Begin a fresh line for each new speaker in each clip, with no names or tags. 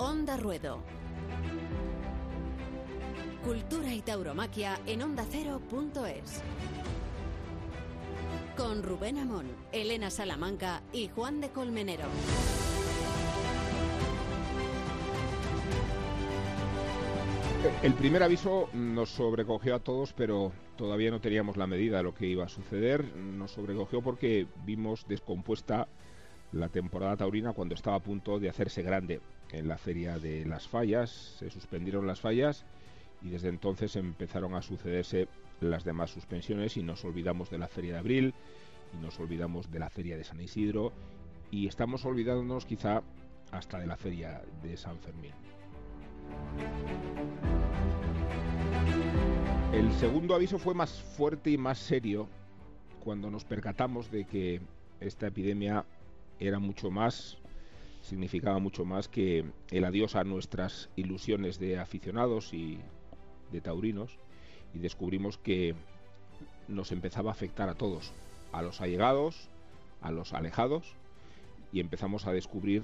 Onda Ruedo. Cultura y tauromaquia en ondacero.es. Con Rubén Amón, Elena Salamanca y Juan de Colmenero.
El primer aviso nos sobrecogió a todos, pero todavía no teníamos la medida de lo que iba a suceder. Nos sobrecogió porque vimos descompuesta la temporada taurina cuando estaba a punto de hacerse grande en la feria de las fallas. Se suspendieron las fallas y desde entonces empezaron a sucederse las demás suspensiones y nos olvidamos de la feria de abril y nos olvidamos de la feria de San Isidro y estamos olvidándonos quizá hasta de la feria de San Fermín. El segundo aviso fue más fuerte y más serio cuando nos percatamos de que esta epidemia era mucho más, significaba mucho más que el adiós a nuestras ilusiones de aficionados y de taurinos y descubrimos que nos empezaba a afectar a todos, a los allegados, a los alejados y empezamos a descubrir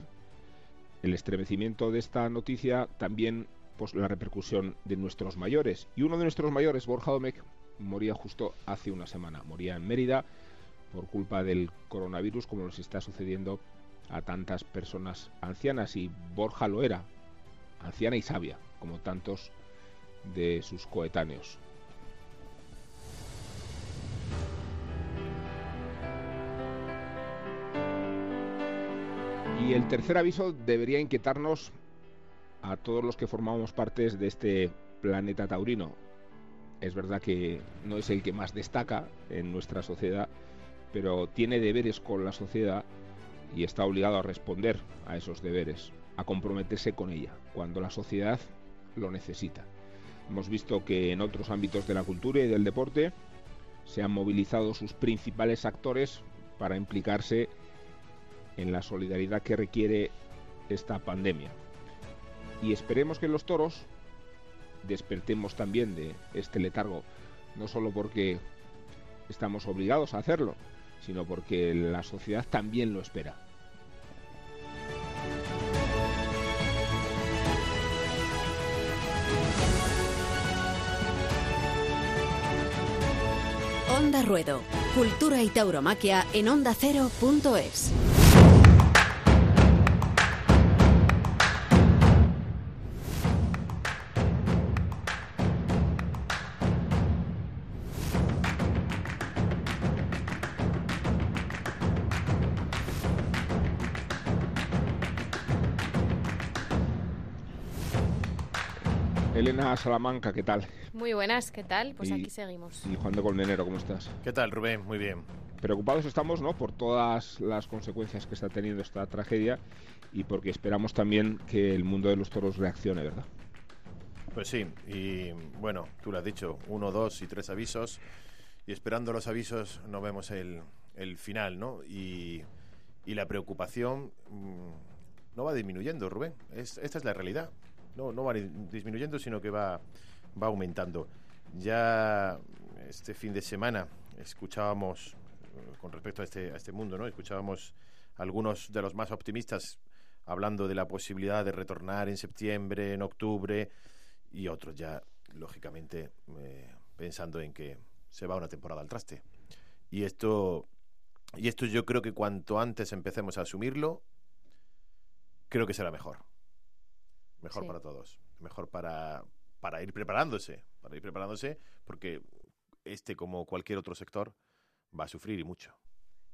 el estremecimiento de esta noticia también pues, la repercusión de nuestros mayores. Y uno de nuestros mayores, Borja Domecq, moría justo hace una semana. Moría en Mérida por culpa del coronavirus, como nos está sucediendo a tantas personas ancianas. Y Borja lo era, anciana y sabia, como tantos de sus coetáneos. Y el tercer aviso debería inquietarnos a todos los que formamos parte de este planeta taurino. Es verdad que no es el que más destaca en nuestra sociedad, pero tiene deberes con la sociedad y está obligado a responder a esos deberes, a comprometerse con ella, cuando la sociedad lo necesita. Hemos visto que en otros ámbitos de la cultura y del deporte se han movilizado sus principales actores para implicarse en la solidaridad que requiere esta pandemia y esperemos que los toros despertemos también de este letargo, no solo porque estamos obligados a hacerlo, sino porque la sociedad también lo espera.
Onda Ruedo, Cultura y Tauromaquia en ondacero.es.
Salamanca, ¿qué tal?
Muy buenas, ¿qué tal? Pues aquí seguimos.
Y Juan de Colmenero, ¿cómo estás?
¿Qué tal, Rubén? Muy bien.
Preocupados estamos, ¿no? Por todas las consecuencias que está teniendo esta tragedia y porque esperamos también que el mundo de los toros reaccione, ¿verdad?
Pues sí, y bueno, tú lo has dicho, uno, dos y tres avisos, y esperando los avisos no vemos el, final, ¿no? Y, la preocupación mm, no va disminuyendo, Rubén. esta es la realidad no, no va disminuyendo, sino que va, va aumentando. Ya este fin de semana escuchábamos, eh, con respecto a este, a este mundo, ¿no? escuchábamos algunos de los más optimistas hablando de la posibilidad de retornar en septiembre, en octubre, y otros ya, lógicamente, eh, pensando en que se va una temporada al traste. Y esto, y esto yo creo que cuanto antes empecemos a asumirlo, creo que será mejor mejor para todos, mejor para, para ir preparándose, para ir preparándose, porque este, como cualquier otro sector, va a sufrir y mucho.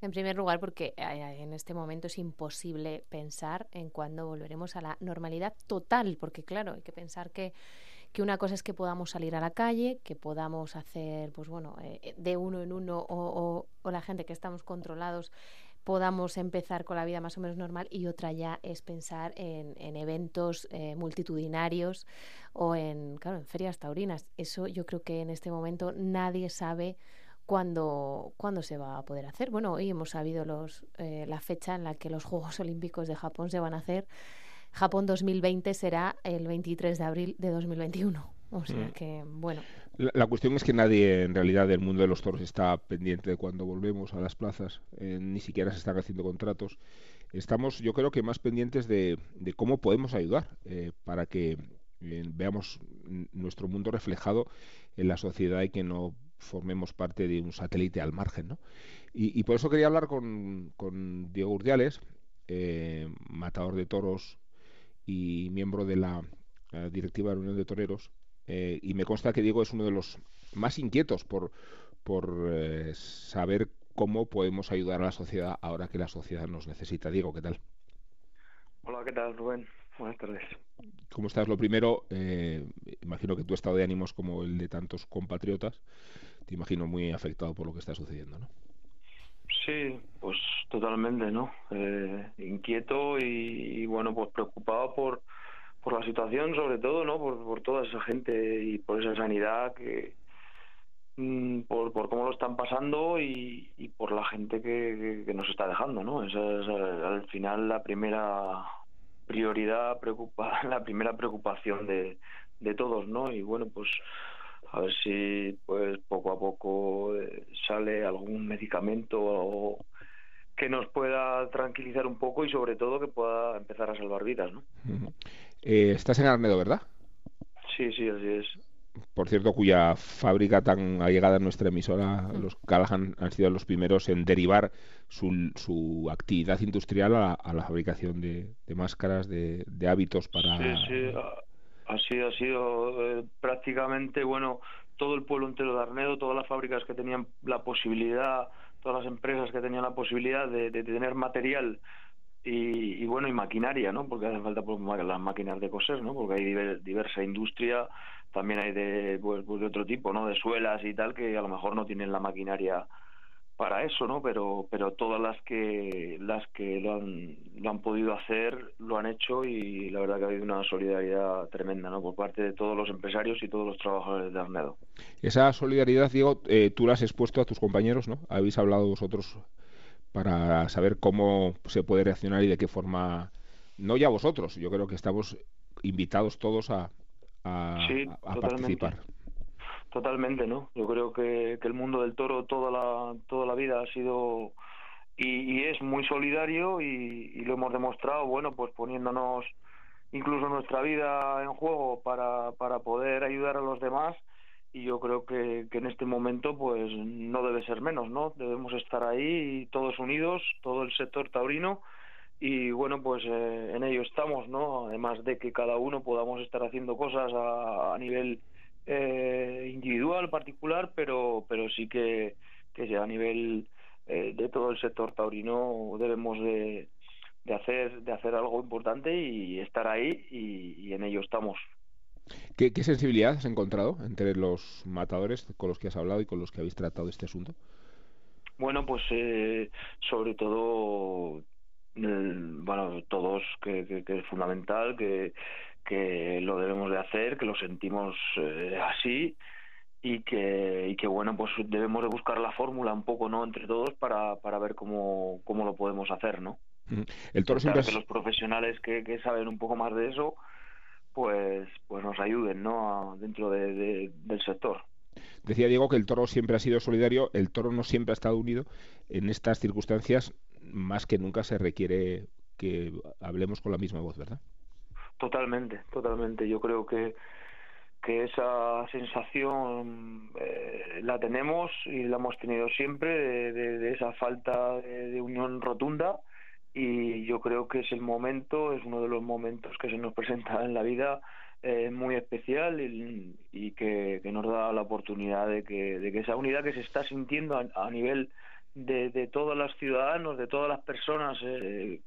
En primer lugar, porque en este momento es imposible pensar en cuándo volveremos a la normalidad total, porque claro, hay que pensar que, que una cosa es que podamos salir a la calle, que podamos hacer, pues bueno, eh, de uno en uno o, o la gente que estamos controlados podamos empezar con la vida más o menos normal y otra ya es pensar en, eventos eh, multitudinarios o en, claro, en ferias taurinas. Eso yo creo que en este momento nadie sabe cuándo, cuándo se va a poder hacer. Bueno, hoy hemos sabido los, eh, la fecha en la que los Juegos Olímpicos de Japón se van a hacer. Japón 2020 será el 23 de abril de 2021. O sea mm. que, bueno.
La, cuestión es que nadie en realidad del mundo de los toros está pendiente de cuando volvemos a las plazas, eh, ni siquiera se están haciendo contratos. Estamos, yo creo que más pendientes de, cómo podemos ayudar eh, para que eh, veamos nuestro mundo reflejado en la sociedad y que no formemos parte de un satélite al margen. ¿no? Y, por eso quería hablar con, con Diego Urdiales, matador de toros y miembro de la directiva de la Unión de Toreros, eh, y me consta que Diego es uno de los más inquietos por, por eh, saber cómo podemos ayudar a la sociedad ahora que la sociedad nos necesita. Diego, ¿qué tal?
Hola, ¿qué tal, Rubén? Buenas tardes.
¿Cómo estás? Lo primero, eh, imagino que tu estado de ánimos como el de tantos compatriotas, te imagino muy afectado por lo que está sucediendo, ¿no?
Sí, pues totalmente, ¿no? inquieto y, bueno, pues preocupado por, por la situación sobre todo no por, por toda esa gente y por esa sanidad que mm, por, por cómo lo están pasando y, por la gente que, que, nos está dejando no esa es al final la primera prioridad preocupa la primera preocupación de, de todos no y bueno pues a ver si pues poco a poco eh, sale algún medicamento o que nos pueda tranquilizar un poco y sobre todo que pueda empezar a salvar vidas, ¿no?
Eh, estás en Arnedo, ¿verdad?
Sí, sí, así es.
Por cierto, cuya fábrica tan allegada a nuestra emisora, mm. los Callahan, han sido los primeros en derivar su, su actividad industrial a, la fabricación de, máscaras, de, hábitos para...
Sí, sí, así ha sido eh, prácticamente, bueno, todo el pueblo entero de Arnedo, todas las fábricas que tenían la posibilidad, todas las empresas que tenían la posibilidad de tener material y, bueno, y maquinaria, ¿no? Porque hace falta pues, las máquinas de coser, ¿no? Porque hay diversa industria, también hay de, pues, pues, de otro tipo, ¿no? De suelas y tal, que a lo mejor no tienen la maquinaria para eso, ¿no? Pero, pero todas las que, las que lo han, lo han podido hacer, lo han hecho y la verdad que ha habido una solidaridad tremenda, ¿no? Por parte de todos los empresarios y todos los trabajadores de Arnedo.
Esa solidaridad, Diego, eh, tú la has expuesto a tus compañeros, ¿no? Habéis hablado vosotros para saber cómo se puede reaccionar y de qué forma, no ya vosotros, yo creo que estamos invitados todos a, a, participar.
Totalmente, ¿no? Yo creo que, que, el mundo del toro toda la, toda la vida ha sido y, es muy solidario y, y, lo hemos demostrado, bueno, pues poniéndonos incluso nuestra vida en juego para, para poder ayudar a los demás y yo creo que, que, en este momento pues no debe ser menos, ¿no? Debemos estar ahí todos unidos, todo el sector taurino y bueno pues eh, en ello estamos, ¿no? Además de que cada uno podamos estar haciendo cosas a, a nivel eh, individual, particular, pero pero sí que que a nivel eh, de todo el sector taurino debemos de, de hacer de hacer algo importante y estar ahí y en ello estamos.
¿Qué, sensibilidad has encontrado entre los matadores con los que has hablado y con los que habéis tratado este asunto?
Bueno, pues eh, sobre todo, mm, bueno, todos que, es fundamental, que, que lo debemos de hacer, que lo sentimos eh, así y que, y que bueno, pues debemos de buscar la fórmula un poco, ¿no? Entre todos para, para ver cómo, cómo lo podemos hacer, ¿no?
El toro siempre
que los profesionales que, que saben un poco más de eso, pues, pues nos ayuden ¿no? dentro de, del sector.
Decía Diego que el toro siempre ha sido solidario, el toro no siempre ha estado unido. En estas circunstancias, más que nunca se requiere que hablemos con la misma voz, ¿verdad?
Totalmente, totalmente. Yo creo que, que esa sensación eh, la tenemos y la hemos tenido siempre de, esa falta de, unión rotunda y yo creo que es el momento, es uno de los momentos que se nos presenta en la vida eh, muy especial y, que, nos da la oportunidad de que, de que esa unidad que se está sintiendo a, nivel de, de, todos los ciudadanos, de todas las personas eh,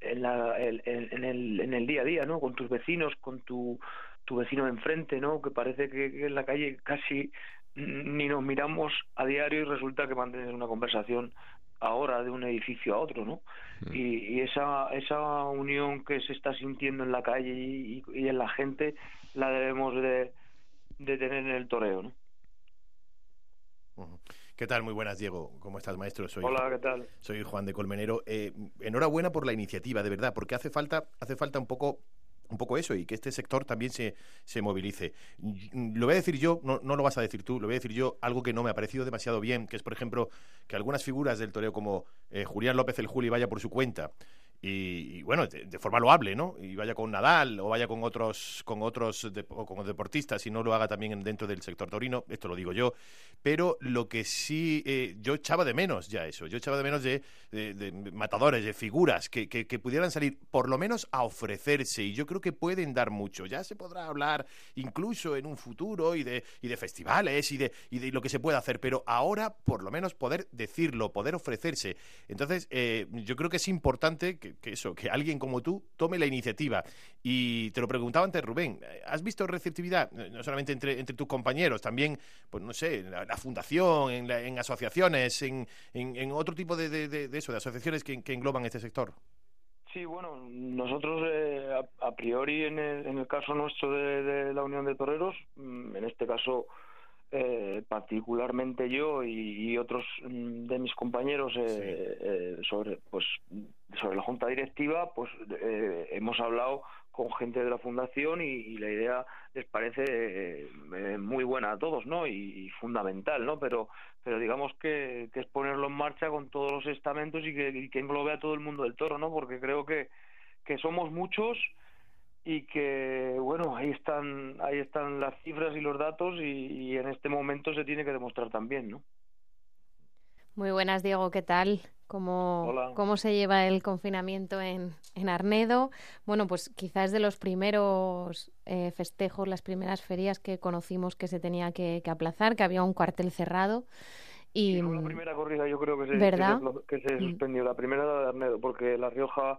en, la, en, el, en el día a día, ¿no? Con tus vecinos, con tu, tu vecino de enfrente, ¿no? Que parece que, en la calle casi ni nos miramos a diario y resulta que mantienes una conversación ahora de un edificio a otro, ¿no? Mm. Y, esa, esa unión que se está sintiendo en la calle y, en la gente la debemos de, tener en el toreo, ¿no?
¿Qué tal? Muy buenas, Diego. ¿Cómo estás, maestro?
Soy Hola, ¿qué tal?
Soy Juan de Colmenero. Eh, enhorabuena por la iniciativa, de verdad, porque hace falta, hace falta un poco un poco eso y que este sector también se, se movilice. Lo voy a decir yo, no, no, lo vas a decir tú, lo voy a decir yo, algo que no me ha parecido demasiado bien, que es, por ejemplo, que algunas figuras del toreo como eh, Julián López el Juli vaya por su cuenta y, bueno, de, forma loable, ¿no? Y vaya con Nadal o vaya con otros con otros con deportistas y no lo haga también dentro del sector taurino, esto lo digo yo, pero lo que sí eh, yo echaba de menos ya eso, yo echaba de menos de, matadores, de figuras que, que, pudieran salir por lo menos a ofrecerse y yo creo que pueden dar mucho. Ya se podrá hablar incluso en un futuro y de, y de festivales y de, y de lo que se puede hacer, pero ahora por lo menos poder decirlo, poder ofrecerse. Entonces, eh, yo creo que es importante que que, eso, que alguien como tú tome la iniciativa. Y te lo preguntaba antes, Rubén, ¿has visto receptividad, no solamente entre, entre tus compañeros, también, pues no sé, la, la fundación, en, en, asociaciones, en, en, otro tipo de, de, eso, de asociaciones que, que engloban este sector?
Sí, bueno, nosotros eh, a, priori en el, en el, caso nuestro de, de, la Unión de Toreros, mm, en este caso eh, particularmente yo y, otros mm, de mis compañeros eh, eh, sobre pues sobre la junta directiva pues hemos hablado con gente de la fundación y, la idea les parece muy buena a todos no y, fundamental no pero pero digamos que, que, es ponerlo en marcha con todos los estamentos y que, y que englobe a todo el mundo del toro no porque creo que que somos muchos y que bueno ahí están ahí están las cifras y los datos y, en este momento se tiene que demostrar también no
muy buenas Diego qué tal cómo cómo se lleva el confinamiento en, en Arnedo bueno pues quizás de los primeros eh, festejos las primeras ferias que conocimos que se tenía que, aplazar que había un cuartel cerrado y
la primera corrida yo creo que se, ¿verdad? que se, mm. suspendió la primera de Arnedo porque la Rioja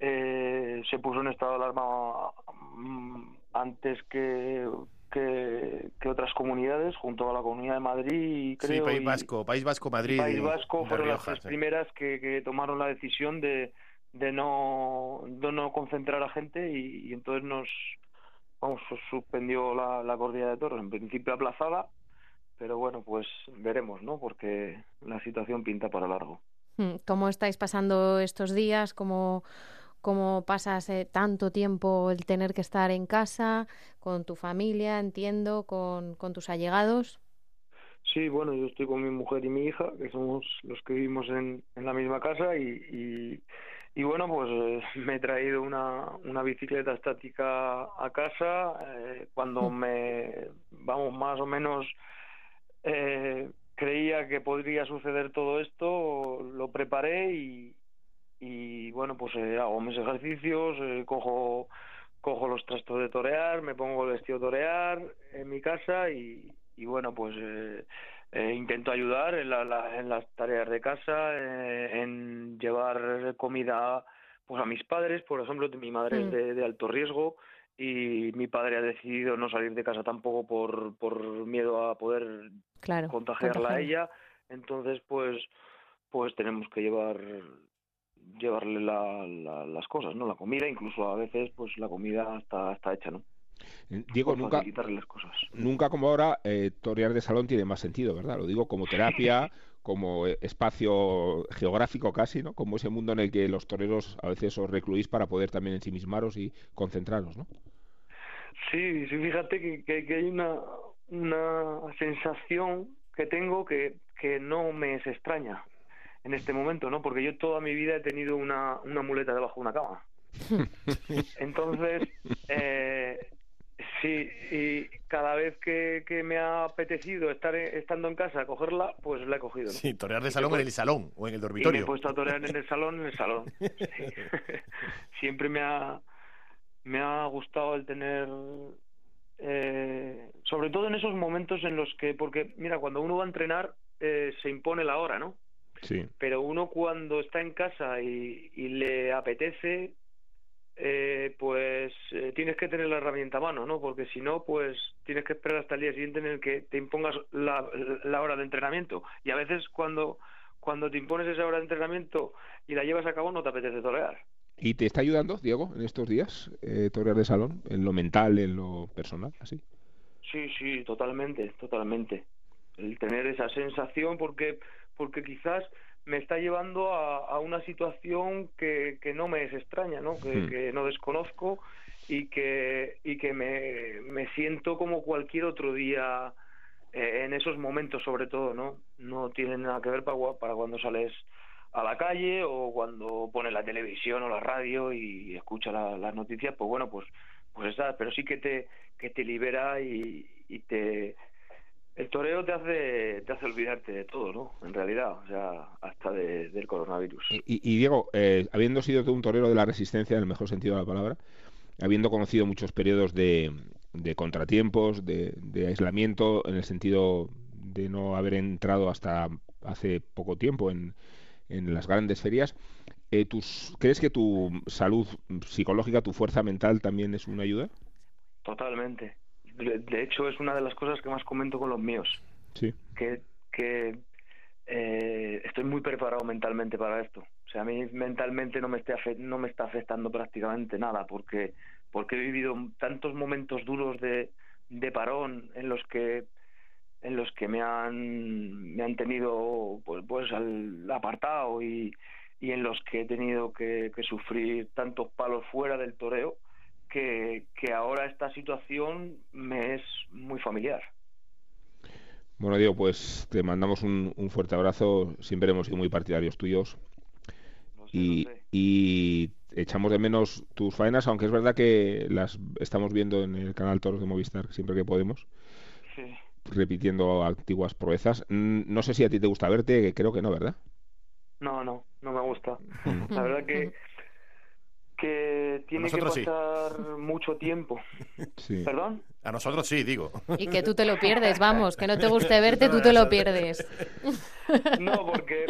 eh, se puso en estado de alarma mm, antes que, que, otras comunidades, junto a la Comunidad de Madrid, creo.
Sí, País Vasco, País Vasco, Madrid.
País Vasco fueron las primeras que, tomaron la decisión de, de, no, de no concentrar a gente y, entonces nos vamos suspendió la, la corrida de toros, en principio aplazada, pero bueno, pues veremos, ¿no? Porque la situación pinta para largo.
Hmm, ¿Cómo estáis pasando estos días? ¿Cómo, cómo pasas eh, tanto tiempo el tener que estar en casa, con tu familia, entiendo, con, con tus allegados.
Sí, bueno, yo estoy con mi mujer y mi hija, que somos los que vivimos en, en la misma casa y, y, bueno, pues eh, me he traído una, una bicicleta estática a casa. Eh, cuando mm. me, vamos, más o menos creía que podría suceder todo esto, lo preparé y, y bueno pues eh, hago mis ejercicios eh, cojo cojo los trastos de torear me pongo el vestido de torear en mi casa y, y bueno pues eh, intento ayudar en, la, en, las tareas de casa en llevar comida pues a mis padres. Por ejemplo mi madre es mm. de, alto riesgo y mi padre ha decidido no salir de casa tampoco por, por miedo a poder contagiarla a ella. Entonces pues pues tenemos que llevar llevarle las cosas, ¿no? La comida, incluso a veces, pues la comida está, está hecha, ¿no?
Eh, Diego, nunca,
las cosas.
nunca como ahora, eh, torear de salón tiene más sentido, ¿verdad? Lo digo como terapia, como eh, espacio geográfico casi, ¿no? Como ese mundo en el que los toreros a veces os recluís para poder también ensimismaros y concentraros, ¿no?
Sí, sí, fíjate que, que, hay una, una sensación que tengo que, que no me es extraña en este momento, ¿no? Porque yo toda mi vida he tenido una, una muleta debajo de una cama. Entonces, eh, sí, y cada vez que, que, me ha apetecido estar estando en casa, cogerla, pues la he cogido.
Sí, torear de salón en el salón o en el dormitorio.
Y me he puesto a torear en el salón, en el salón. Siempre me ha, me ha gustado el tener eh, sobre todo en esos momentos en los que, porque mira, cuando uno va a entrenar eh, se impone la hora, ¿no? Pero uno cuando está en casa y, le apetece, eh, pues eh, tienes que tener la herramienta a mano, ¿no? Porque si no, pues tienes que esperar hasta el día siguiente en el que te impongas la, hora de entrenamiento. Y a veces cuando, cuando te impones esa hora de entrenamiento y la llevas a cabo, no te apetece torear.
¿Y te está ayudando, Diego, en estos días, eh, torear de salón, en lo mental, en lo personal, así?
Sí, sí, totalmente, totalmente. El tener esa sensación, porque porque quizás me está llevando a, una situación que, que, no me es extraña, ¿no? Que, hmm. que, no desconozco y que, y que me, me siento como cualquier otro día eh, en esos momentos sobre todo, ¿no? No tiene nada que ver para, para cuando sales a la calle o cuando pones la televisión o la radio y escuchas las noticias, pues bueno, pues pues está, pero sí que te que te libera y, y te el toreo te hace te hace olvidarte de todo, ¿no? En realidad, o sea, hasta del coronavirus.
Y, Diego, eh, habiendo sido tú un torero de la resistencia en el mejor sentido de la palabra, habiendo conocido muchos periodos de, de contratiempos, de, aislamiento, en el sentido de no haber entrado hasta hace poco tiempo en, en las grandes ferias, eh, tus, ¿crees que tu salud psicológica, tu fuerza mental también es una ayuda?
Totalmente. De, hecho, es una de las cosas que más comento con los míos.
Sí.
Que, que eh, estoy muy preparado mentalmente para esto. O sea, a mí mentalmente no me, está, no me está afectando prácticamente nada porque porque he vivido tantos momentos duros de, de parón en los que en los que me han me han tenido pues pues al apartado y, y en los que he tenido que, sufrir tantos palos fuera del toreo que, que ahora esta situación me es muy familiar.
Bueno, Diego, pues te mandamos un, un fuerte abrazo. Siempre hemos sido muy partidarios tuyos. y, y echamos de menos tus faenas, aunque es verdad que las estamos viendo en el canal Toros de Movistar siempre que podemos. Repitiendo antiguas proezas. No sé si a ti te gusta verte, creo que no, ¿verdad?
No, no, no me gusta. Mm. La verdad que que tiene que pasar mucho tiempo. ¿Perdón?
A nosotros sí, digo.
Y que tú te lo pierdes, vamos, que no te guste verte, tú te lo pierdes.
No, porque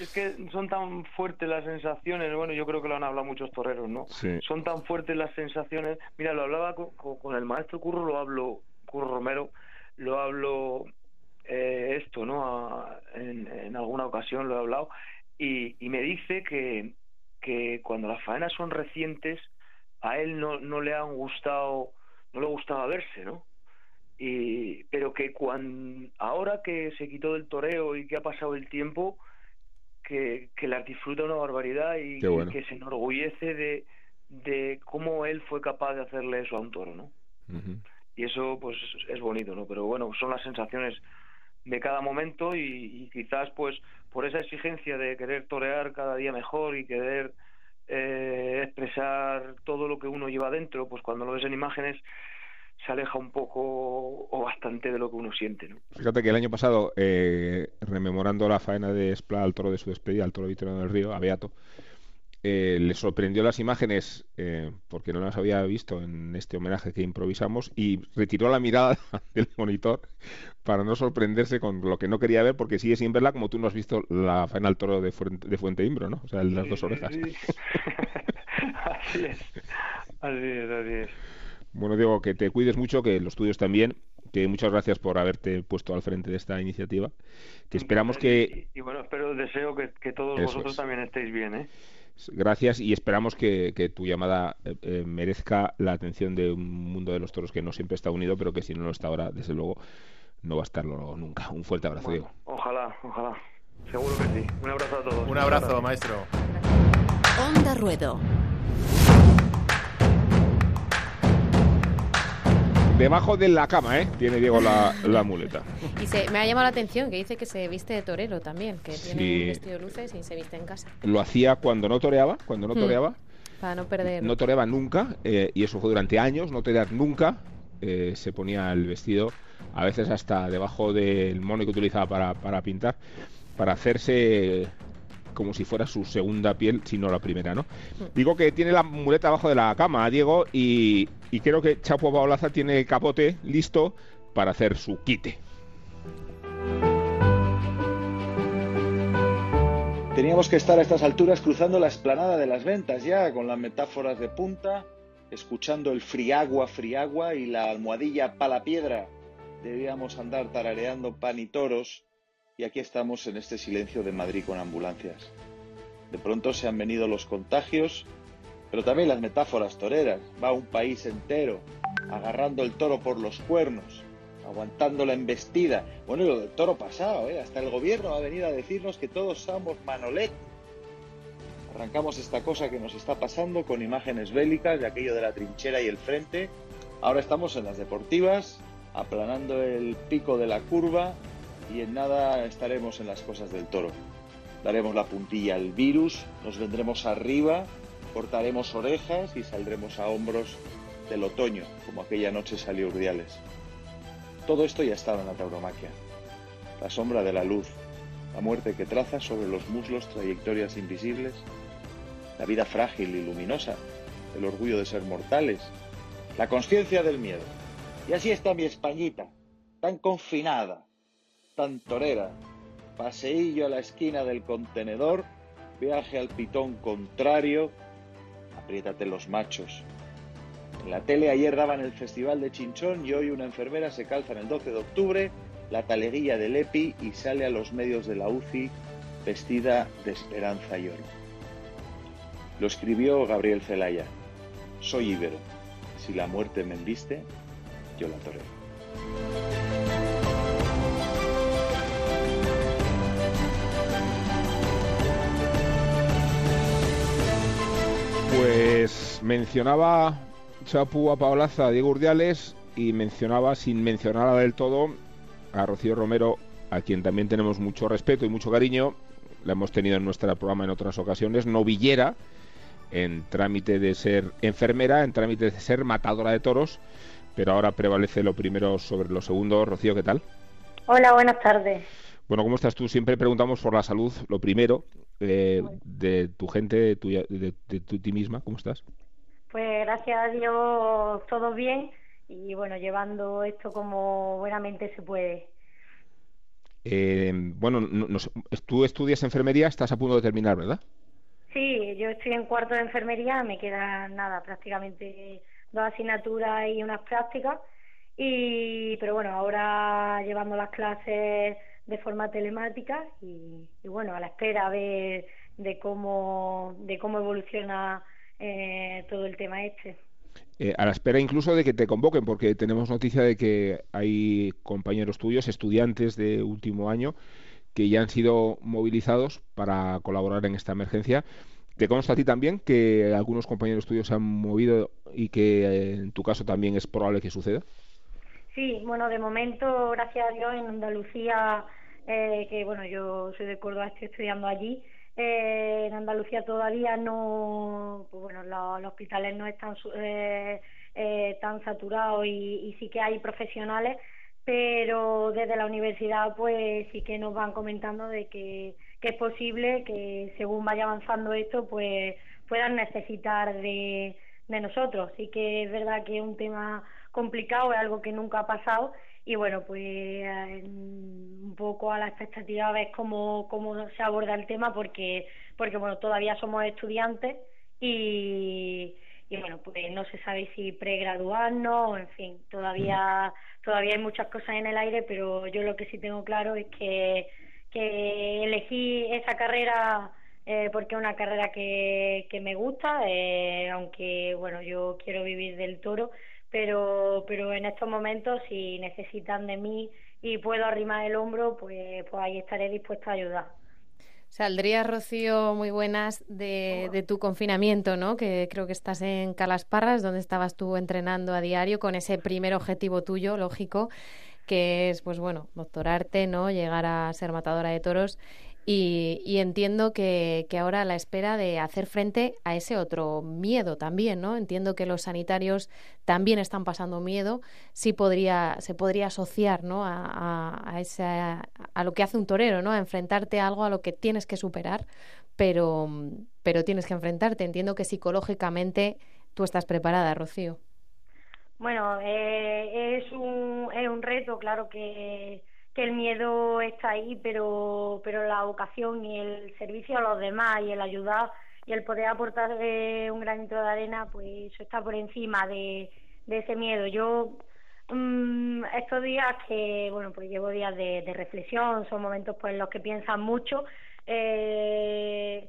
es que son tan fuertes las sensaciones, bueno, yo creo que lo han hablado muchos toreros, ¿no? Son tan fuertes las sensaciones. Mira, lo hablaba con, el maestro Curro, lo hablo, Curro Romero, lo hablo eh, esto, ¿no? en, en, alguna ocasión lo he hablado, y, y me dice que que cuando las faenas son recientes a él no, no le han gustado no le gustaba verse no y pero que cuando ahora que se quitó del toreo y que ha pasado el tiempo que, que las disfruta una barbaridad y, que se enorgullece de, de cómo él fue capaz de hacerle eso a un toro no y eso pues es bonito no pero bueno son las sensaciones de cada momento y, quizás pues por esa exigencia de querer torear cada día mejor y querer eh, expresar todo lo que uno lleva dentro, pues cuando lo ves en imágenes se aleja un poco o bastante de lo que uno siente. ¿no?
Fíjate que el año pasado, eh, rememorando la faena de Espla al toro de su despedida, al toro Victoriano del Río, a Beato, eh, le sorprendió las imágenes eh, porque no las había visto en este homenaje que improvisamos y retiró la mirada del monitor para no sorprenderse con lo que no quería ver porque sigue sin verla como tú no has visto la final toro de Fuente, de Fuente Imbro, ¿no? O sea, las dos orejas.
así es, así es, así es.
Bueno, Diego, que te cuides mucho, que los tuyos también, que muchas gracias por haberte puesto al frente de esta iniciativa, que esperamos que...
Y, bueno, espero, deseo que, todos vosotros también estéis bien, ¿eh?
Gracias y esperamos que, tu llamada eh, eh, merezca la atención de un mundo de los toros que no siempre está unido, pero que si no lo está ahora, desde luego, no va a estarlo nunca. Un fuerte abrazo, Diego.
Ojalá, ojalá. Seguro que sí. Un abrazo a todos.
Un abrazo, maestro.
Onda Ruedo.
Debajo de la cama, ¿eh? Tiene Diego la, la muleta.
Y se, me ha llamado la atención que dice que se viste de torero también, que tiene un vestido de luces y se viste en casa.
Lo hacía cuando no toreaba, cuando no hmm. toreaba.
Para no perder.
No toreaba nunca, eh, y eso fue durante años, no torear nunca. Eh, se ponía el vestido, a veces hasta debajo del mono que utilizaba para, para pintar, para hacerse como si fuera su segunda piel, si no la primera, ¿no? Digo que tiene la muleta abajo de la cama, Diego, y, creo que Chapo Paolaza tiene el capote listo para hacer su quite.
Teníamos que estar a estas alturas cruzando la esplanada de las ventas ya, con las metáforas de punta, escuchando el friagua, friagua y la almohadilla palapiedra. Debíamos andar tarareando pan y toros y aquí estamos en este silencio de Madrid con ambulancias. De pronto se han venido los contagios, pero también las metáforas toreras. Va un país entero agarrando el toro por los cuernos, aguantando la embestida. Bueno, y lo del toro pasado, ¿eh? hasta el gobierno va a venir a decirnos que todos somos Manolet. Arrancamos esta cosa que nos está pasando con imágenes bélicas de aquello de la trinchera y el frente. Ahora estamos en las deportivas, aplanando el pico de la curva y en nada estaremos en las cosas del toro. Daremos la puntilla al virus, nos vendremos arriba, cortaremos orejas y saldremos a hombros del otoño, como aquella noche salió Urdiales. Todo esto ya estaba en la tauromaquia. La sombra de la luz, la muerte que traza sobre los muslos trayectorias invisibles, la vida frágil y luminosa, el orgullo de ser mortales, la conciencia del miedo. Y así está mi Españita, tan confinada, tan torera, paseillo a la esquina del contenedor, viaje al pitón contrario, apriétate los machos. En la tele ayer daban el festival de Chinchón y hoy una enfermera se calza en el 12 de octubre la taleguilla del EPI y sale a los medios de la UCI vestida de esperanza y oro. Lo escribió Gabriel Celaya. Soy íbero. Si la muerte me embiste, yo la toreo.
Pues mencionaba Chapu a Paolaza, Diego Urdiales y mencionaba, sin mencionarla del todo, a Rocío Romero, a quien también tenemos mucho respeto y mucho cariño. La hemos tenido en nuestro programa en otras ocasiones, novillera, en trámite de ser enfermera, en trámite de ser matadora de toros, pero ahora prevalece lo primero sobre lo segundo. Rocío, ¿qué tal?
Hola, buenas tardes.
Bueno, ¿cómo estás tú? Siempre preguntamos por la salud, lo primero, eh, de tu gente, de, tu, de, ti misma, ¿cómo estás?
Pues gracias a Dios todo bien y bueno, llevando esto como buenamente se puede.
Eh, bueno, tú estudias enfermería, estás a punto de terminar, ¿verdad?
Sí, yo estoy en cuarto de enfermería, me quedan nada, prácticamente dos asignaturas y unas prácticas. Y, pero bueno, ahora llevando las clases de forma telemática y, bueno, a la espera de, de cómo, de cómo evoluciona eh, todo el tema este.
Eh, a la espera incluso de que te convoquen, porque tenemos noticia de que hay compañeros tuyos, estudiantes de último año, que ya han sido movilizados para colaborar en esta emergencia. ¿Te consta a ti también que algunos compañeros tuyos se han movido y que eh, en tu caso también es probable que suceda?
Sí, bueno, de momento, gracias a Dios, en Andalucía, eh, que bueno, yo soy de Córdoba, estoy estudiando allí, eh, en Andalucía todavía no, pues bueno, los, hospitales no están eh, eh, tan saturados y, sí que hay profesionales, pero desde la universidad pues sí que nos van comentando de que, es posible que según vaya avanzando esto pues puedan necesitar de, de nosotros. Sí que es verdad que es un tema complicado, es algo que nunca ha pasado. Y bueno, pues un poco a la expectativa ver cómo, cómo se aborda el tema porque, porque bueno, todavía somos estudiantes y, y bueno, pues no se sabe si pregraduarnos, en fin, todavía, todavía hay muchas cosas en el aire, pero yo lo que sí tengo claro es que, que elegí esa carrera eh, porque es una carrera que, que me gusta, eh, aunque bueno, yo quiero vivir del toro, pero, pero en estos momentos si necesitan de mí y puedo arrimar el hombro, pues, pues ahí estaré dispuesta a ayudar.
Saldrías, Rocío, muy buenas de, de, tu confinamiento, ¿no? Que creo que estás en Calasparras, donde estabas tú entrenando a diario con ese primer objetivo tuyo, lógico, que es, pues bueno, doctorarte, ¿no? Llegar a ser matadora de toros y, entiendo que, que, ahora a la espera de hacer frente a ese otro miedo también, ¿no? Entiendo que los sanitarios también están pasando miedo. Sí podría, se podría asociar, ¿no? A, a, esa, a lo que hace un torero, ¿no? A enfrentarte a algo a lo que tienes que superar, pero, pero tienes que enfrentarte. Entiendo que psicológicamente tú estás preparada, Rocío.
Bueno, eh, es, un, es un reto, claro que que el miedo está ahí, pero, pero la vocación y el servicio a los demás y el ayudar y el poder aportar un granito de arena, pues eso está por encima de, de ese miedo. Yo mm, estos días que, bueno, pues llevo días de, reflexión, son momentos pues en los que piensan mucho. Eh,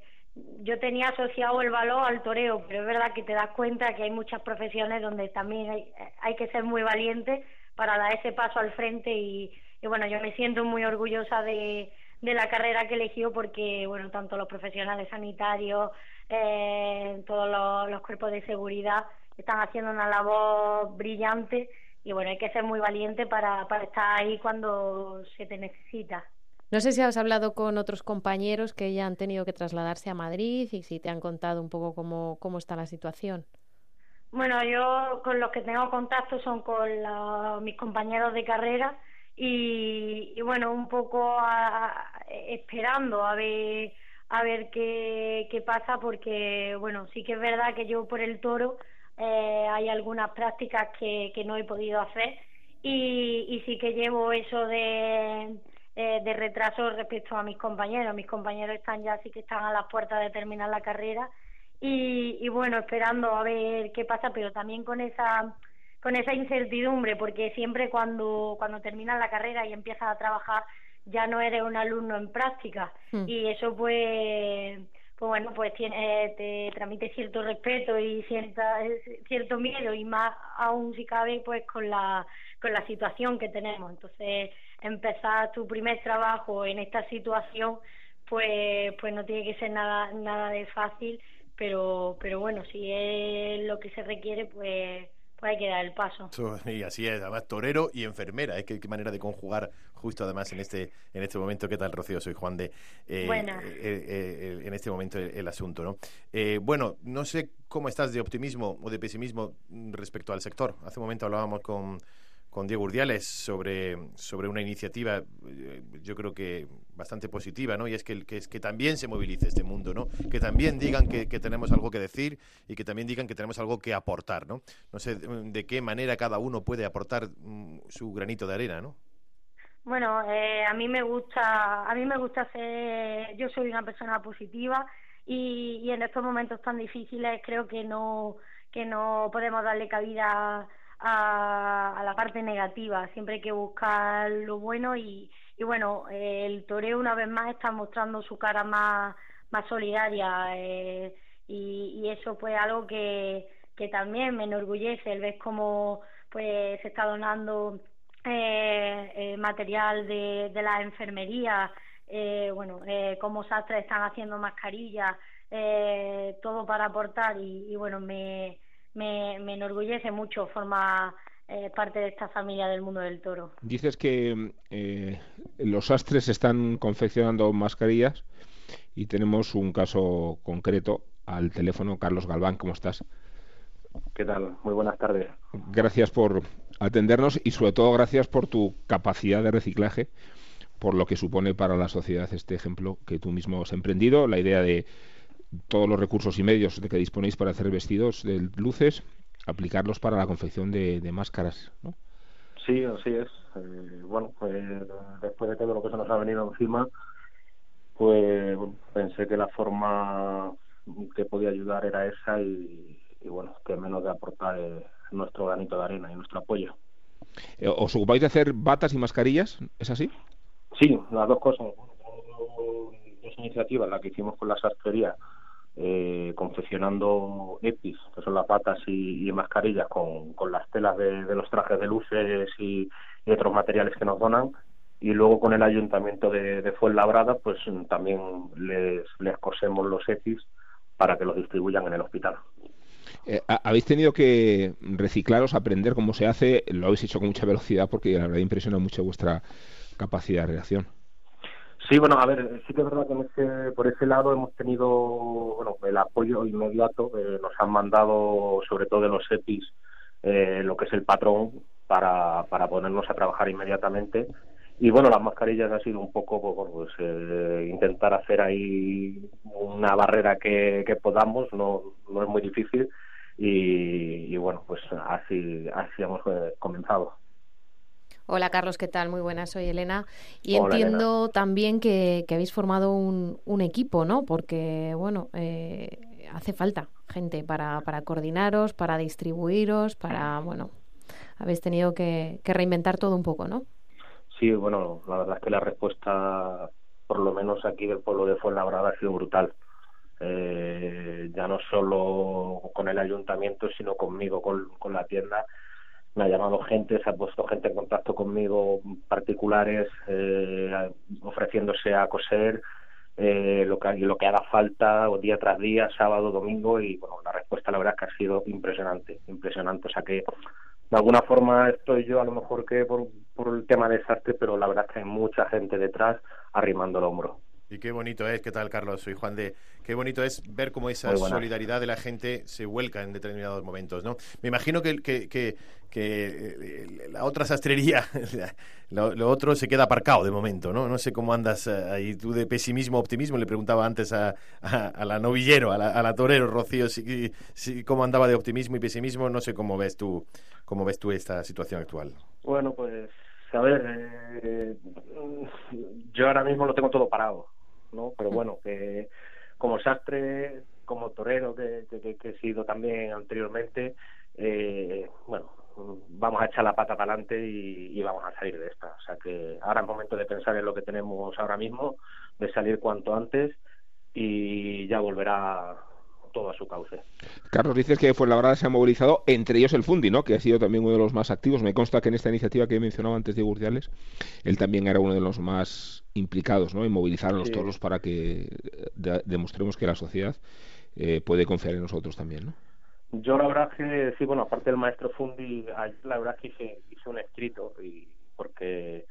yo tenía asociado el valor al toreo, pero es verdad que te das cuenta que hay muchas profesiones donde también hay, hay que ser muy valiente para dar ese paso al frente y, y bueno, yo me siento muy orgullosa de, de la carrera que he elegido porque, bueno, tanto los profesionales sanitarios, eh, todos los, cuerpos de seguridad están haciendo una labor brillante y, bueno, hay que ser muy valiente para, para estar ahí cuando se te necesita.
No sé si has hablado con otros compañeros que ya han tenido que trasladarse a Madrid y si te han contado un poco cómo, cómo está la situación.
Bueno, yo con los que tengo contacto son con mis compañeros de carrera y, bueno, un poco esperando a ver a ver qué, qué pasa porque bueno, sí que es verdad que yo por el toro eh, hay algunas prácticas que, que no he podido hacer y, y sí que llevo eso de, eh, de retraso respecto a mis compañeros. Mis compañeros están ya, sí que están a las puertas de terminar la carrera y, y bueno, esperando a ver qué pasa, pero también con esa con esa incertidumbre, porque siempre cuando, cuando terminas la carrera y empiezas a trabajar, ya no eres un alumno en práctica. Hmm. Y eso pues, pues bueno, pues tiene, te transmite cierto respeto y cierta, cierto miedo, y más aún si cabe, pues con la, con la situación que tenemos. Entonces, empezar tu primer trabajo en esta situación, pues, pues no tiene que ser nada, nada de fácil, pero, pero bueno, si es lo que se requiere, pues pues hay que dar el paso.
Y así es, además torero y enfermera, ¿eh? ¿Qué, qué, manera de conjugar justo además en este en este momento. ¿Qué tal, Rocío? Soy Juan de... Eh, eh, eh, en este momento el, asunto, ¿no? bueno, no sé cómo estás de optimismo o de pesimismo respecto al sector. Hace un momento hablábamos con con Diego Urdiales sobre, sobre una iniciativa, eh, yo creo que bastante positiva, ¿no? Y es que, que, que también se movilice este mundo, ¿no? Que también digan que, tenemos algo que decir y que también digan que tenemos algo que aportar, ¿no? No sé de qué manera cada uno puede aportar mm, su granito de arena, ¿no?
Bueno, eh, a mí me gusta, a mí me gusta ser, yo soy una persona positiva y, y en estos momentos tan difíciles creo que no que no podemos darle cabida a, la parte negativa, siempre hay que buscar lo bueno y, y bueno, el toreo una vez más está mostrando su cara más, más solidaria eh, y, eso pues algo que, que también me enorgullece el ver cómo pues se está donando eh, eh material de, de la enfermería, eh, bueno, eh, cómo Sastres están haciendo mascarillas, todo para aportar y bueno, me, me, me enorgullece mucho formar eh, parte de esta familia del mundo del toro.
Dices que eh, los astres están confeccionando mascarillas y tenemos un caso concreto al teléfono. Carlos Galván, ¿cómo estás?
¿Qué tal? Muy buenas tardes.
Gracias por atendernos y sobre todo gracias por tu capacidad de reciclaje, por lo que supone para la sociedad este ejemplo que tú mismo has emprendido, la idea de todos los recursos y medios de que disponéis para hacer vestidos de luces, aplicarlos para la confección de, máscaras, ¿no?
Sí, así es. Eh, bueno, pues después de todo lo que se nos ha venido encima, pues pensé que la forma que podía ayudar era esa y, bueno, que menos de aportar nuestro granito de arena y nuestro apoyo.
Eh, ¿Os ocupáis de hacer batas y mascarillas? ¿Es así?
Sí, las dos cosas. dos iniciativas, la que hicimos con la sastrería eh, confeccionando EPIs, que son las patas y, mascarillas, con, con, las telas de, los trajes de luces y, otros materiales que nos donan. Y luego con el ayuntamiento de, de Fuenlabrada, pues también les, les cosemos los EPIs para que los distribuyan en el hospital.
Eh, ¿Habéis tenido que reciclaros, aprender cómo se hace? Lo habéis hecho con mucha velocidad porque la verdad impresiona mucho vuestra capacidad de reacción.
Sí, bueno, a ver, sí que es verdad que por ese lado hemos tenido bueno, el apoyo inmediato. Eh, nos han mandado, sobre todo de los EPIs, eh, lo que es el patrón para, para ponernos a trabajar inmediatamente. Y bueno, las mascarillas ha sido un poco pues, pues eh, intentar hacer ahí una barrera que, podamos, no, no es muy difícil. Y, y bueno, pues así, así hemos comenzado.
Hola Carlos, ¿qué tal? Muy buenas, soy Elena. Y entiendo también que, habéis formado un, un, equipo, ¿no? Porque, bueno, eh, hace falta gente para, para coordinaros, para distribuiros, para, bueno, habéis tenido que, reinventar todo un poco, ¿no?
Sí, bueno, la verdad es que la respuesta, por lo menos aquí del pueblo de Fuenlabrada, ha sido brutal. Eh, ya no solo con el ayuntamiento, sino conmigo, con, con la tienda me ha llamado gente, se ha puesto gente en contacto conmigo, particulares, eh, ofreciéndose a coser eh, lo, que, lo que haga falta día tras día, sábado, domingo, y bueno, la respuesta la verdad es que ha sido impresionante, impresionante. O sea que de alguna forma estoy yo a lo mejor que por, por el tema de desastre, pero la verdad es que hay mucha gente detrás arrimando el hombro.
Y qué bonito es, ¿qué tal Carlos? Soy Juan de... Qué bonito es ver cómo esa solidaridad de la gente se vuelca en determinados momentos, ¿no? Me imagino que, que, que, eh, la otra sastrería, lo, otro se queda aparcado de momento, ¿no? No sé cómo andas eh, ahí tú de pesimismo, optimismo. Le preguntaba antes a, a, la novillero, a la, torero, Rocío, si, si, cómo andaba de optimismo y pesimismo. No sé cómo ves tú, cómo ves tú esta situación actual.
Bueno, pues a ver, eh, yo ahora mismo lo tengo todo parado ¿no? Pero bueno, que como sastre, como torero que, que, he sido también anteriormente, eh, bueno, vamos a echar la pata para adelante y, vamos a salir de esta. O sea que ahora es momento de pensar en lo que tenemos ahora mismo, de salir cuanto antes y ya volverá todo a su cauce.
Carlos, dices que Fuenlabrada se ha movilizado, entre ellos el Fundi, ¿no? que ha sido también uno de los más activos. Me consta que en esta iniciativa que he mencionado antes de Gurdiales, él también era uno de los más implicados ¿no? en movilizar a los toros para que demostremos que la sociedad eh, puede confiar en nosotros también. ¿no?
Yo la verdad que, sí, bueno, aparte del maestro Fundi, la verdad que hice, hice un escrito y porque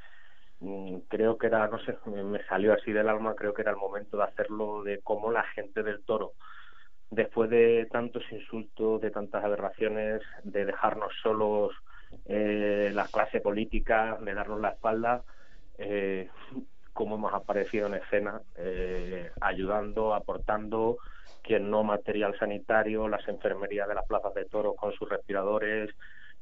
mm, creo que era, no sé, me salió así del alma, creo que era el momento de hacerlo de cómo la gente del toro después de tantos insultos, de tantas aberraciones, de dejarnos solos eh, la clase política, de darnos la espalda, eh, cómo hemos aparecido en escena, eh, ayudando, aportando, quien no material sanitario, las enfermerías de las plazas de toros con sus respiradores,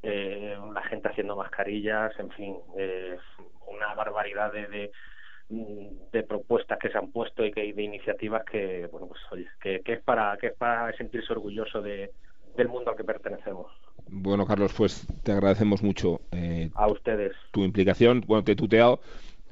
eh, la gente haciendo mascarillas, en fin, eh, una barbaridad de, de propuestas que se han puesto y que de iniciativas que bueno pues oye, que, es para que es para sentirse orgulloso de, del mundo al que pertenecemos.
Bueno Carlos pues te agradecemos mucho
eh, a ustedes.
tu implicación. Bueno te he tuteado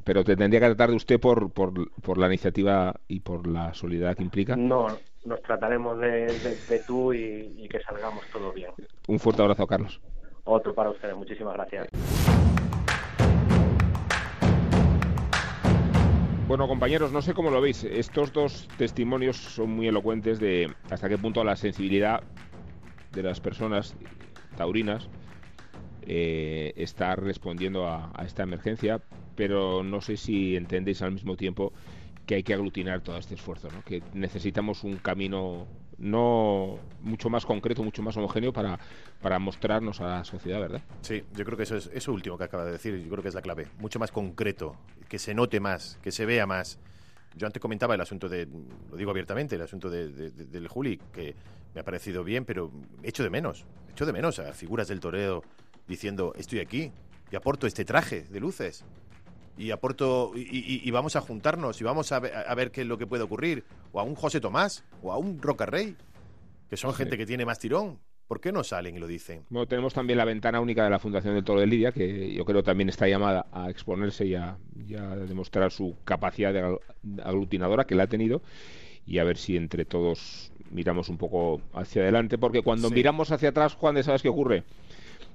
pero te tendría que tratar de usted por, por, por la iniciativa y por la solidaridad que implica.
No nos trataremos de, de, tú y, y que salgamos todo bien.
Un fuerte abrazo Carlos.
Otro para ustedes. Muchísimas gracias
Bueno, compañeros, no sé cómo lo veis. Estos dos testimonios son muy elocuentes de hasta qué punto la sensibilidad de las personas taurinas eh, está respondiendo a, esta emergencia, pero no sé si entendéis al mismo tiempo que hay que aglutinar todo este esfuerzo, ¿no? que necesitamos un camino no mucho más concreto, mucho más homogéneo para, para mostrarnos a la sociedad, ¿verdad?
Sí, yo creo que eso es eso último que acaba de decir, yo creo que es la clave, mucho más concreto, que se note más, que se vea más. Yo antes comentaba el asunto de, lo digo abiertamente, el asunto de, del Juli, que me ha parecido bien, pero echo de menos, echo de menos a figuras del toreo diciendo, estoy aquí y aporto este traje de luces y aporto y, vamos a juntarnos y vamos a ver, qué es lo que puede ocurrir o a un José Tomás o a un Roca Rey que son gente que tiene más tirón ¿Por qué no salen y lo dicen?
Bueno, tenemos también la ventana única de la Fundación del Toro de Lidia, que yo creo también está llamada a exponerse y a, demostrar su capacidad de aglutinadora que la ha tenido y a ver si entre todos miramos un poco hacia adelante, porque cuando miramos hacia atrás, Juan, ¿sabes qué ocurre?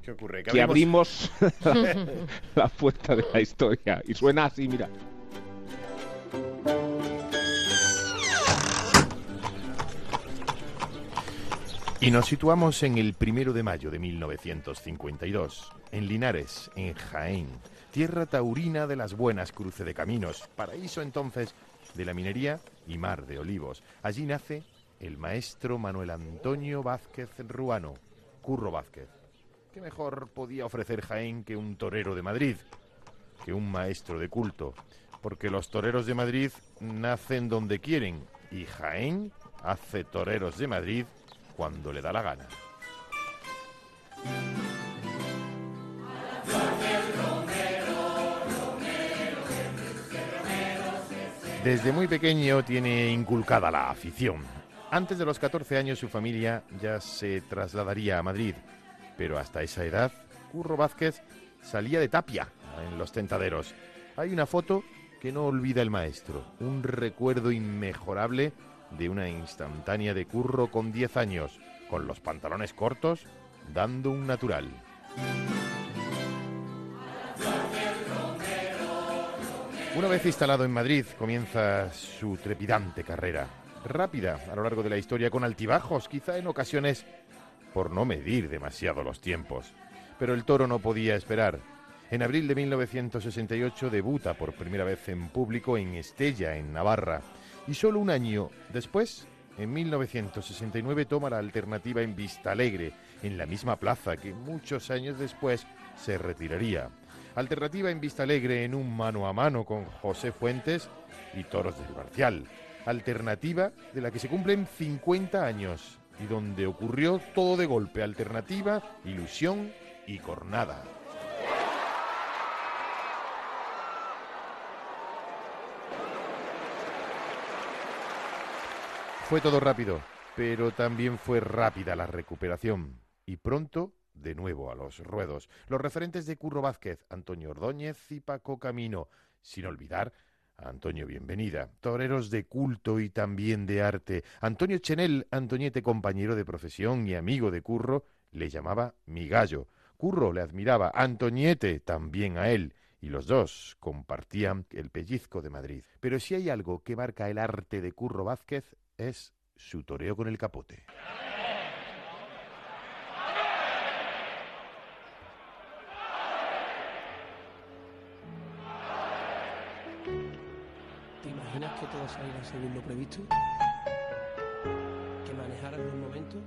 ¿Qué ocurre?
Que, abrimos, la, puerta de la historia. Y suena así, mira.
Y nos situamos en el primero de mayo de 1952, en Linares, en Jaén, tierra taurina de las buenas cruce de caminos, paraíso entonces de la minería y mar de olivos. Allí nace el maestro Manuel Antonio Vázquez Ruano, Curro Vázquez. ¿Qué mejor podía ofrecer Jaén que un torero de Madrid? Que un maestro de culto. Porque los toreros de Madrid nacen donde quieren y Jaén hace toreros de Madrid cuando le da la gana. Desde muy pequeño tiene inculcada la afición. Antes de los 14 años su familia ya se trasladaría a Madrid pero hasta esa edad, Curro Vázquez salía de tapia en los tentaderos. Hay una foto que no olvida el maestro, un recuerdo inmejorable de una instantánea de Curro con 10 años, con los pantalones cortos, dando un natural. Una vez instalado en Madrid, comienza su trepidante carrera. Rápida a lo largo de la historia, con altibajos, quizá en ocasiones por no medir demasiado los tiempos. Pero el toro no podía esperar. En abril de 1968 debuta por primera vez en público en Estella, en Navarra. Y solo un año después, en 1969, toma la alternativa en Vista Alegre, en la misma plaza que muchos años después se retiraría. Alternativa en Vista Alegre en un mano a mano con José Fuentes y Toros del Marcial. Alternativa de la que se cumplen 50 años y donde ocurrió todo de golpe. Alternativa, ilusión y cornada. Fue todo rápido, pero también fue rápida la recuperación. Y pronto de nuevo a los ruedos. Los referentes de Curro Vázquez, Antonio Ordóñez y Paco Camino, sin olvidar Antonio Bienvenida, toreros de culto y también de arte. Antonio Chenel, Antoñete, compañero de profesión y amigo de Curro, le llamaba mi gallo. Curro le admiraba, Antoñete también a él, y los dos compartían el pellizco de Madrid. Pero si hay algo que marca el arte de Curro Vázquez es su toreo con el capote.
Todo saliera según lo previsto? ¿Que manejaras los momentos?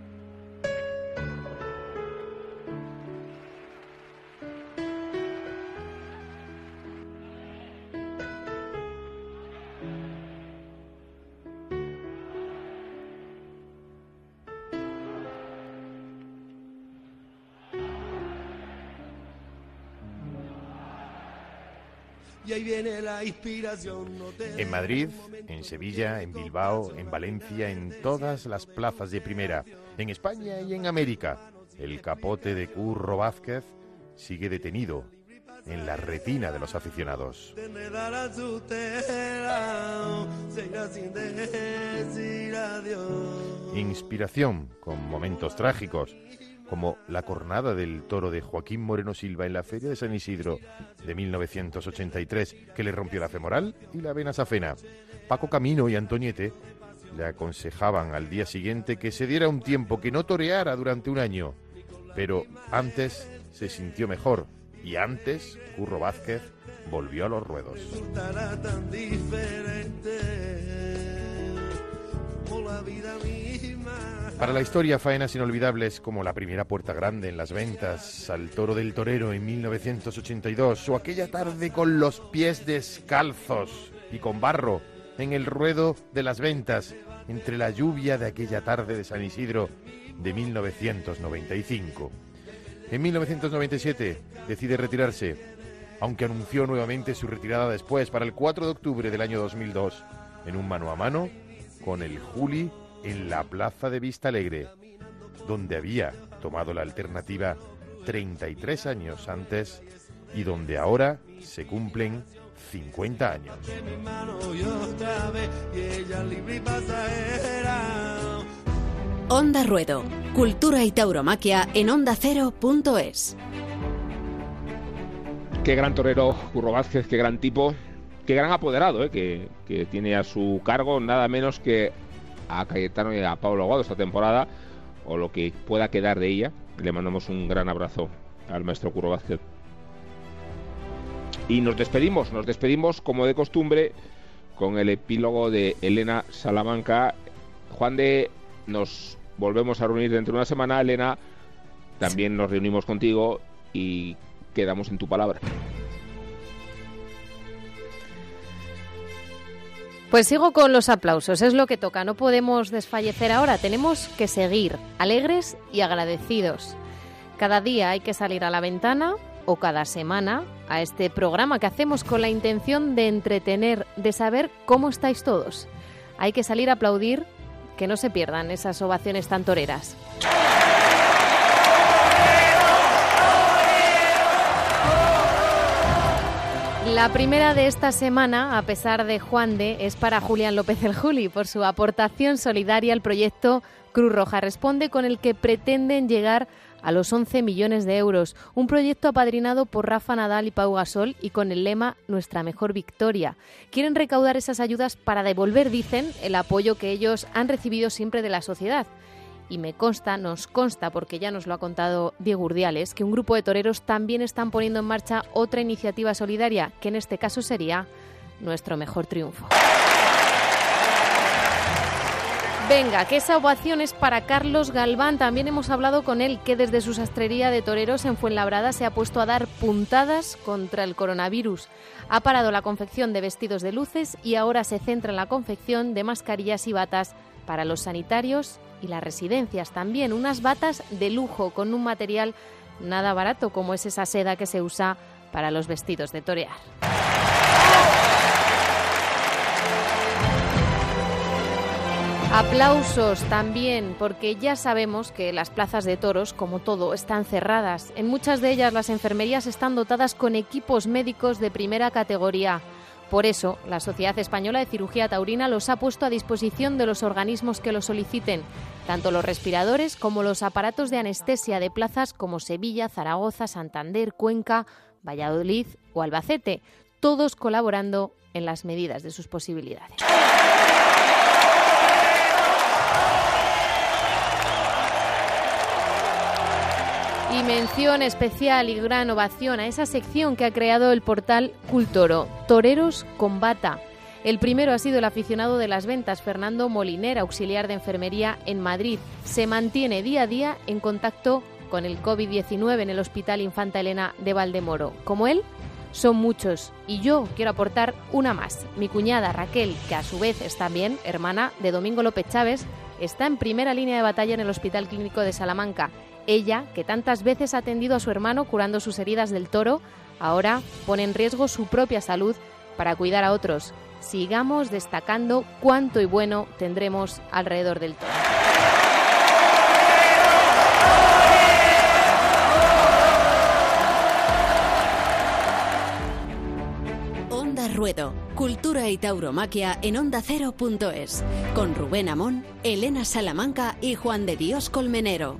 En Madrid, en Sevilla, en Bilbao, en Valencia, en todas las plazas de primera, en España y en América, el capote de Curro Vázquez sigue detenido en la retina de los aficionados. Inspiración con momentos trágicos como la cornada del toro de Joaquín Moreno Silva en la Feria de San Isidro de 1983, que le rompió la femoral y la vena safena. Paco Camino y Antoniete le aconsejaban al día siguiente que se diera un tiempo, que no toreara durante un año. Pero antes se sintió mejor y antes Curro Vázquez volvió a los ruedos. Para la historia, faenas inolvidables como la primera puerta grande en las ventas al toro del torero en 1982 o aquella tarde con los pies descalzos y con barro en el ruedo de las ventas entre la lluvia de aquella tarde de San Isidro de 1995. En 1997 decide retirarse, aunque anunció nuevamente su retirada después para el 4 de octubre del año 2002 en un mano a mano con el Juli en la plaza de Vista Alegre, donde había tomado la alternativa 33 años antes y donde ahora se cumplen 50 años.
Onda Ruedo, Cultura y Tauromaquia en Onda Cero.es.
Qué gran torero Curro Vázquez, qué gran tipo, qué gran apoderado, eh, que, que tiene a su cargo nada menos que a Cayetano y a Pablo Aguado esta temporada, o lo que pueda quedar de ella. Le mandamos un gran abrazo al maestro Curro. Y nos despedimos, nos despedimos como de costumbre con el epílogo de Elena Salamanca. Juan de, nos volvemos a reunir dentro de una semana, Elena. También nos reunimos contigo y quedamos en tu palabra.
Pues sigo con los aplausos, es lo que toca, no podemos desfallecer ahora, tenemos que seguir alegres y agradecidos. Cada día hay que salir a la ventana o cada semana a este programa que hacemos con la intención de entretener, de saber cómo estáis todos. Hay que salir a aplaudir, que no se pierdan esas ovaciones tan toreras. La primera de esta semana, a pesar de Juan de, es para Julián López el Juli por su aportación solidaria al proyecto Cruz Roja Responde con el que pretenden llegar a los 11 millones de euros. Un proyecto apadrinado por Rafa Nadal y Pau Gasol y con el lema Nuestra mejor victoria. Quieren recaudar esas ayudas para devolver, dicen, el apoyo que ellos han recibido siempre de la sociedad. Y me consta, nos consta, porque ya nos lo ha contado Diego Urdiales, que un grupo de toreros también están poniendo en marcha otra iniciativa solidaria, que en este caso sería nuestro mejor triunfo. Venga, que esa ovación es para Carlos Galván. También hemos hablado con él que desde su sastrería de toreros en Fuenlabrada se ha puesto a dar puntadas contra el coronavirus. Ha parado la confección de vestidos de luces y ahora se centra en la confección de mascarillas y batas para los sanitarios y las residencias. También unas batas de lujo con un material nada barato como es esa seda que se usa para los vestidos de torear. Aplausos también, porque ya sabemos que las plazas de toros, como todo, están cerradas. En muchas de ellas las enfermerías están dotadas con equipos médicos de primera categoría. Por eso, la Sociedad Española de Cirugía Taurina los ha puesto a disposición de los organismos que lo soliciten, tanto los respiradores como los aparatos de anestesia de plazas como Sevilla, Zaragoza, Santander, Cuenca, Valladolid o Albacete, todos colaborando en las medidas de sus posibilidades. Y mención especial y gran ovación a esa sección que ha creado el portal Cultoro, Toreros con Bata. El primero ha sido el aficionado de las ventas, Fernando Moliner, auxiliar de enfermería en Madrid. Se mantiene día a día en contacto con el COVID-19 en el Hospital Infanta Elena de Valdemoro. Como él, son muchos y yo quiero aportar una más. Mi cuñada Raquel, que a su vez es también hermana de Domingo López Chávez, está en primera línea de batalla en el Hospital Clínico de Salamanca ella, que tantas veces ha atendido a su hermano curando sus heridas del toro, ahora pone en riesgo su propia salud para cuidar a otros. Sigamos destacando cuánto y bueno tendremos alrededor del toro.
Onda Ruedo, Cultura y Tauromaquia en Onda Cero.es, con Rubén Amón, Elena Salamanca y Juan de Dios Colmenero.